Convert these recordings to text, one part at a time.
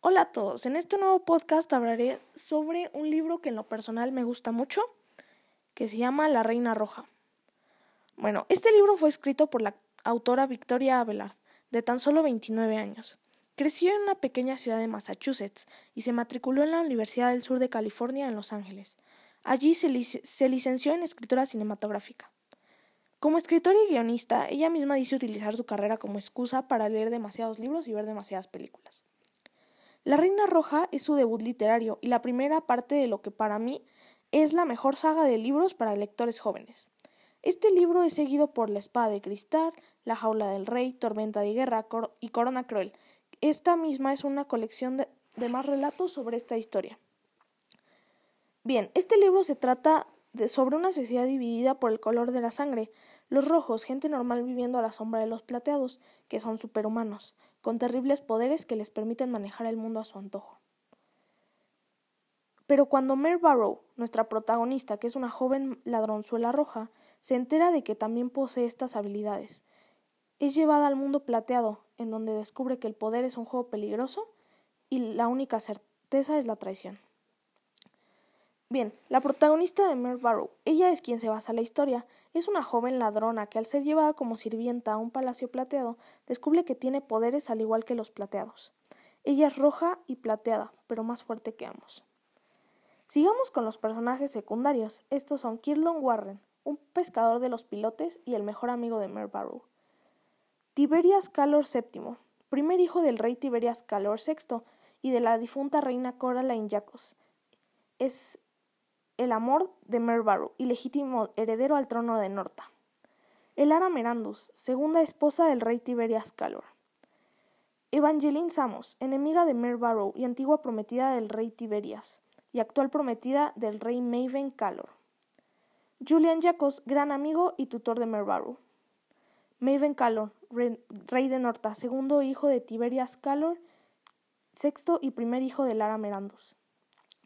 Hola a todos, en este nuevo podcast hablaré sobre un libro que en lo personal me gusta mucho, que se llama La Reina Roja. Bueno, este libro fue escrito por la autora Victoria Abelard, de tan solo 29 años. Creció en una pequeña ciudad de Massachusetts y se matriculó en la Universidad del Sur de California en Los Ángeles. Allí se, se licenció en escritura cinematográfica. Como escritora y guionista, ella misma dice utilizar su carrera como excusa para leer demasiados libros y ver demasiadas películas. La Reina Roja es su debut literario y la primera parte de lo que para mí es la mejor saga de libros para lectores jóvenes. Este libro es seguido por La Espada de Cristal, La Jaula del Rey, Tormenta de Guerra y Corona Cruel. Esta misma es una colección de, de más relatos sobre esta historia. Bien, este libro se trata de, sobre una sociedad dividida por el color de la sangre. Los rojos, gente normal viviendo a la sombra de los plateados, que son superhumanos, con terribles poderes que les permiten manejar el mundo a su antojo. Pero cuando Mare Barrow, nuestra protagonista, que es una joven ladronzuela roja, se entera de que también posee estas habilidades, es llevada al mundo plateado, en donde descubre que el poder es un juego peligroso y la única certeza es la traición. Bien, la protagonista de Mare Barrow, ella es quien se basa la historia, es una joven ladrona que al ser llevada como sirvienta a un palacio plateado, descubre que tiene poderes al igual que los plateados. Ella es roja y plateada, pero más fuerte que ambos. Sigamos con los personajes secundarios. Estos son Kirlon Warren, un pescador de los pilotes y el mejor amigo de Mare Barrow. Tiberias Calor VII, primer hijo del rey Tiberias Calor VI y de la difunta reina Coraline Jacos. Es el amor de Merbarrow y legítimo heredero al trono de Norta. Elara Merandus, segunda esposa del rey Tiberias Calor. Evangeline Samos, enemiga de Merbarrow y antigua prometida del rey Tiberias, y actual prometida del rey Maven Calor. Julian Jacos, gran amigo y tutor de Merbarrow. Maven Calor, rey de Norta, segundo hijo de Tiberias Calor, sexto y primer hijo de Lara Merandus.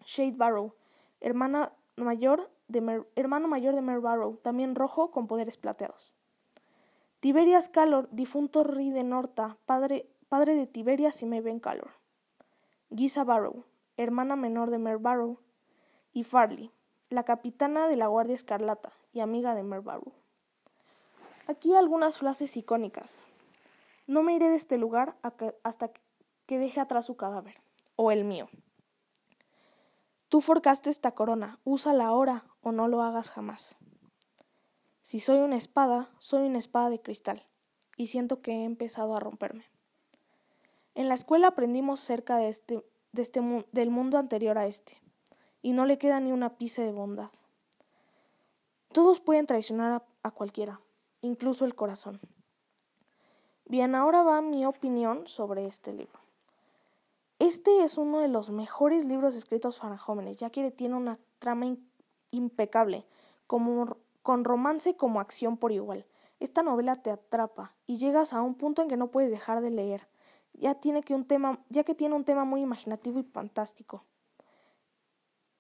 Shade Barrow, hermana mayor de hermano mayor de Mer Barrow, también rojo con poderes plateados. Tiberias Calor, difunto rey de Norta, padre, padre de Tiberias y Maven Calor. Giza Barrow, hermana menor de Mer Barrow. Y Farley, la capitana de la Guardia Escarlata y amiga de Mer Barrow. Aquí algunas frases icónicas. No me iré de este lugar hasta que deje atrás su cadáver, o el mío. Tú forcaste esta corona, úsala ahora o no lo hagas jamás. Si soy una espada, soy una espada de cristal, y siento que he empezado a romperme. En la escuela aprendimos cerca de este, de este del mundo anterior a este, y no le queda ni una pizca de bondad. Todos pueden traicionar a, a cualquiera, incluso el corazón. Bien, ahora va mi opinión sobre este libro. Este es uno de los mejores libros escritos para jóvenes, ya que tiene una trama impecable, como, con romance como acción por igual. Esta novela te atrapa y llegas a un punto en que no puedes dejar de leer, ya, tiene que, un tema, ya que tiene un tema muy imaginativo y fantástico.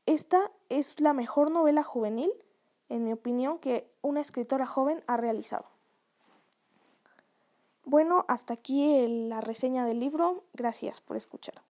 Esta es la mejor novela juvenil, en mi opinión, que una escritora joven ha realizado. Bueno, hasta aquí la reseña del libro. Gracias por escuchar.